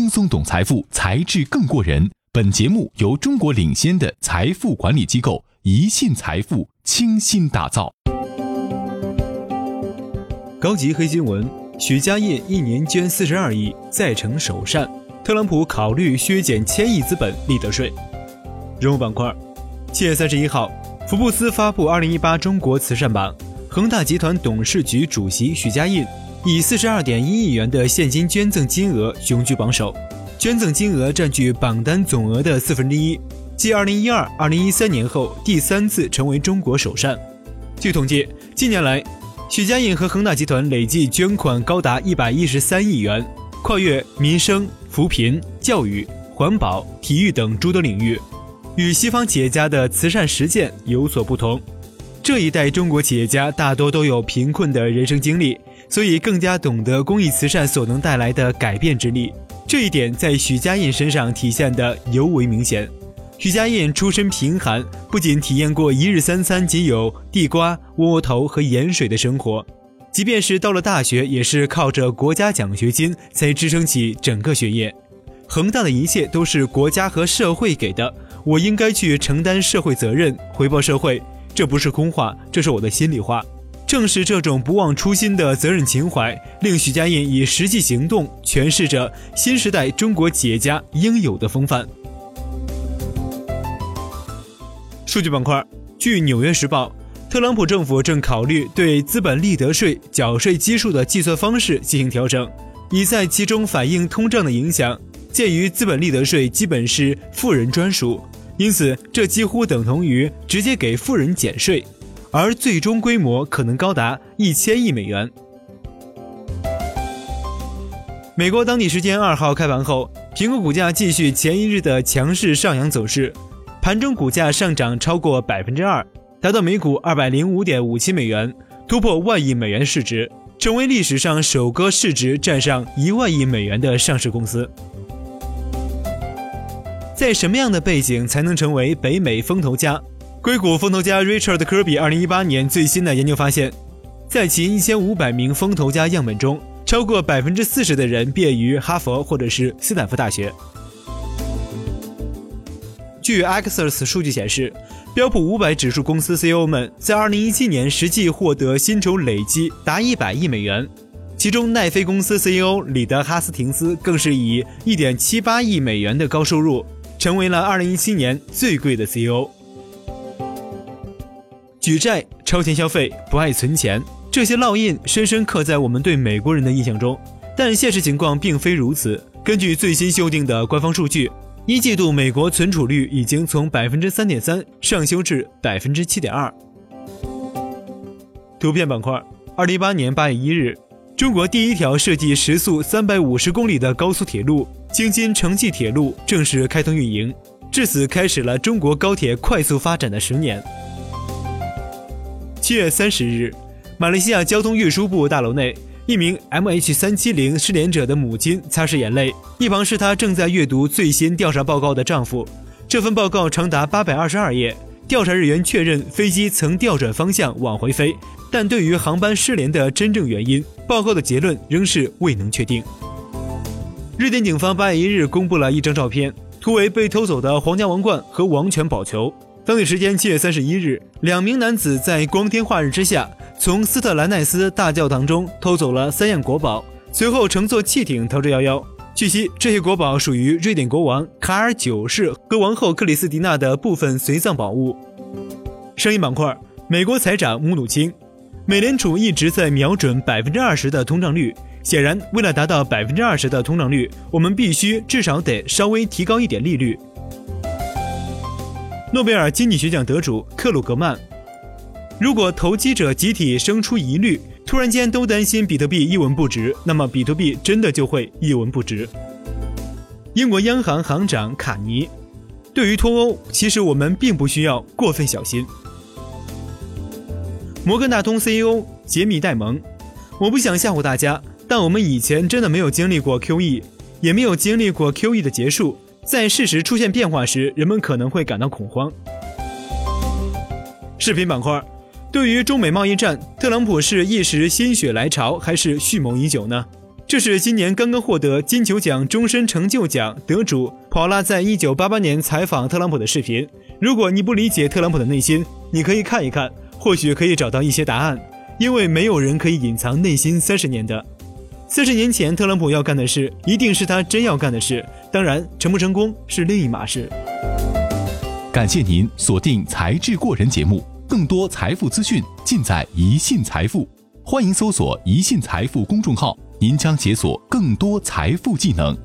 轻松懂财富，才智更过人。本节目由中国领先的财富管理机构宜信财富倾心打造。高级黑新闻：许家印一年捐四十二亿，再成首善。特朗普考虑削减千亿资本利得税。人物板块：七月三十一号，福布斯发布二零一八中国慈善榜，恒大集团董事局主席许家印以四十二点一亿元的现金捐赠金额雄居榜首，捐赠金额占据榜单总额的四分之一，继二零一二、二零一三年后第三次成为中国首善。据统计，近年来，许家印和恒大集团累计捐款高达一百一十三亿元，跨越民生。扶贫、教育、环保、体育等诸多领域，与西方企业家的慈善实践有所不同。这一代中国企业家大多都有贫困的人生经历，所以更加懂得公益慈善所能带来的改变之力。这一点在许家印身上体现得尤为明显。许家印出身贫寒，不仅体验过一日三餐仅有地瓜、窝窝头和盐水的生活。即便是到了大学，也是靠着国家奖学金才支撑起整个学业。恒大的一切都是国家和社会给的，我应该去承担社会责任，回报社会。这不是空话，这是我的心里话。正是这种不忘初心的责任情怀，令许家印以实际行动诠释着新时代中国企业家应有的风范。数据板块，据《纽约时报》。特朗普政府正考虑对资本利得税缴税基数的计算方式进行调整，以在其中反映通胀的影响。鉴于资本利得税基本是富人专属，因此这几乎等同于直接给富人减税，而最终规模可能高达一千亿美元。美国当地时间二号开盘后，苹果股价继续前一日的强势上扬走势，盘中股价上涨超过百分之二。达到每股二百零五点五七美元，突破万亿美元市值，成为历史上首个市值站上一万亿美元的上市公司。在什么样的背景才能成为北美风投家？硅谷风投家 Richard 科比二零一八年最新的研究发现，在其一千五百名风投家样本中，超过百分之四十的人毕业于哈佛或者是斯坦福大学。据 Axios 数据显示。标普五百指数公司 CEO 们在二零一七年实际获得薪酬累计达一百亿美元，其中奈飞公司 CEO 里德哈斯廷斯更是以一点七八亿美元的高收入，成为了二零一七年最贵的 CEO。举债、超前消费、不爱存钱，这些烙印深深刻在我们对美国人的印象中，但现实情况并非如此。根据最新修订的官方数据。一季度美国存储率已经从百分之三点三上修至百分之七点二。图片板块，二零一八年八月一日，中国第一条设计时速三百五十公里的高速铁路京津城际铁路正式开通运营，至此开始了中国高铁快速发展的十年。七月三十日，马来西亚交通运输部大楼内。一名 MH 三七零失联者的母亲擦拭眼泪，一旁是她正在阅读最新调查报告的丈夫。这份报告长达八百二十二页。调查人员确认飞机曾调转方向往回飞，但对于航班失联的真正原因，报告的结论仍是未能确定。瑞典警方八月一日公布了一张照片，图为被偷走的皇家王冠和王权宝球。当地时间七月三十一日，两名男子在光天化日之下。从斯特兰奈斯大教堂中偷走了三样国宝，随后乘坐汽艇逃之夭夭。据悉，这些国宝属于瑞典国王卡尔九世和王后克里斯蒂娜的部分随葬宝物。声音板块：美国财长姆努钦，美联储一直在瞄准百分之二十的通胀率。显然，为了达到百分之二十的通胀率，我们必须至少得稍微提高一点利率。诺贝尔经济学奖得主克鲁格曼。如果投机者集体生出疑虑，突然间都担心比特币一文不值，那么比特币真的就会一文不值。英国央行行长卡尼，对于脱欧，其实我们并不需要过分小心。摩根大通 CEO 杰米戴蒙，我不想吓唬大家，但我们以前真的没有经历过 QE，也没有经历过 QE 的结束，在事实出现变化时，人们可能会感到恐慌。视频板块。对于中美贸易战，特朗普是一时心血来潮，还是蓄谋已久呢？这是今年刚刚获得金球奖终身成就奖得主跑拉在一九八八年采访特朗普的视频。如果你不理解特朗普的内心，你可以看一看，或许可以找到一些答案。因为没有人可以隐藏内心三十年的。四十年前，特朗普要干的事，一定是他真要干的事。当然，成不成功是另一码事。感谢您锁定《才智过人》节目，更多财富资讯尽在宜信财富。欢迎搜索“宜信财富”公众号。您将解锁更多财富技能。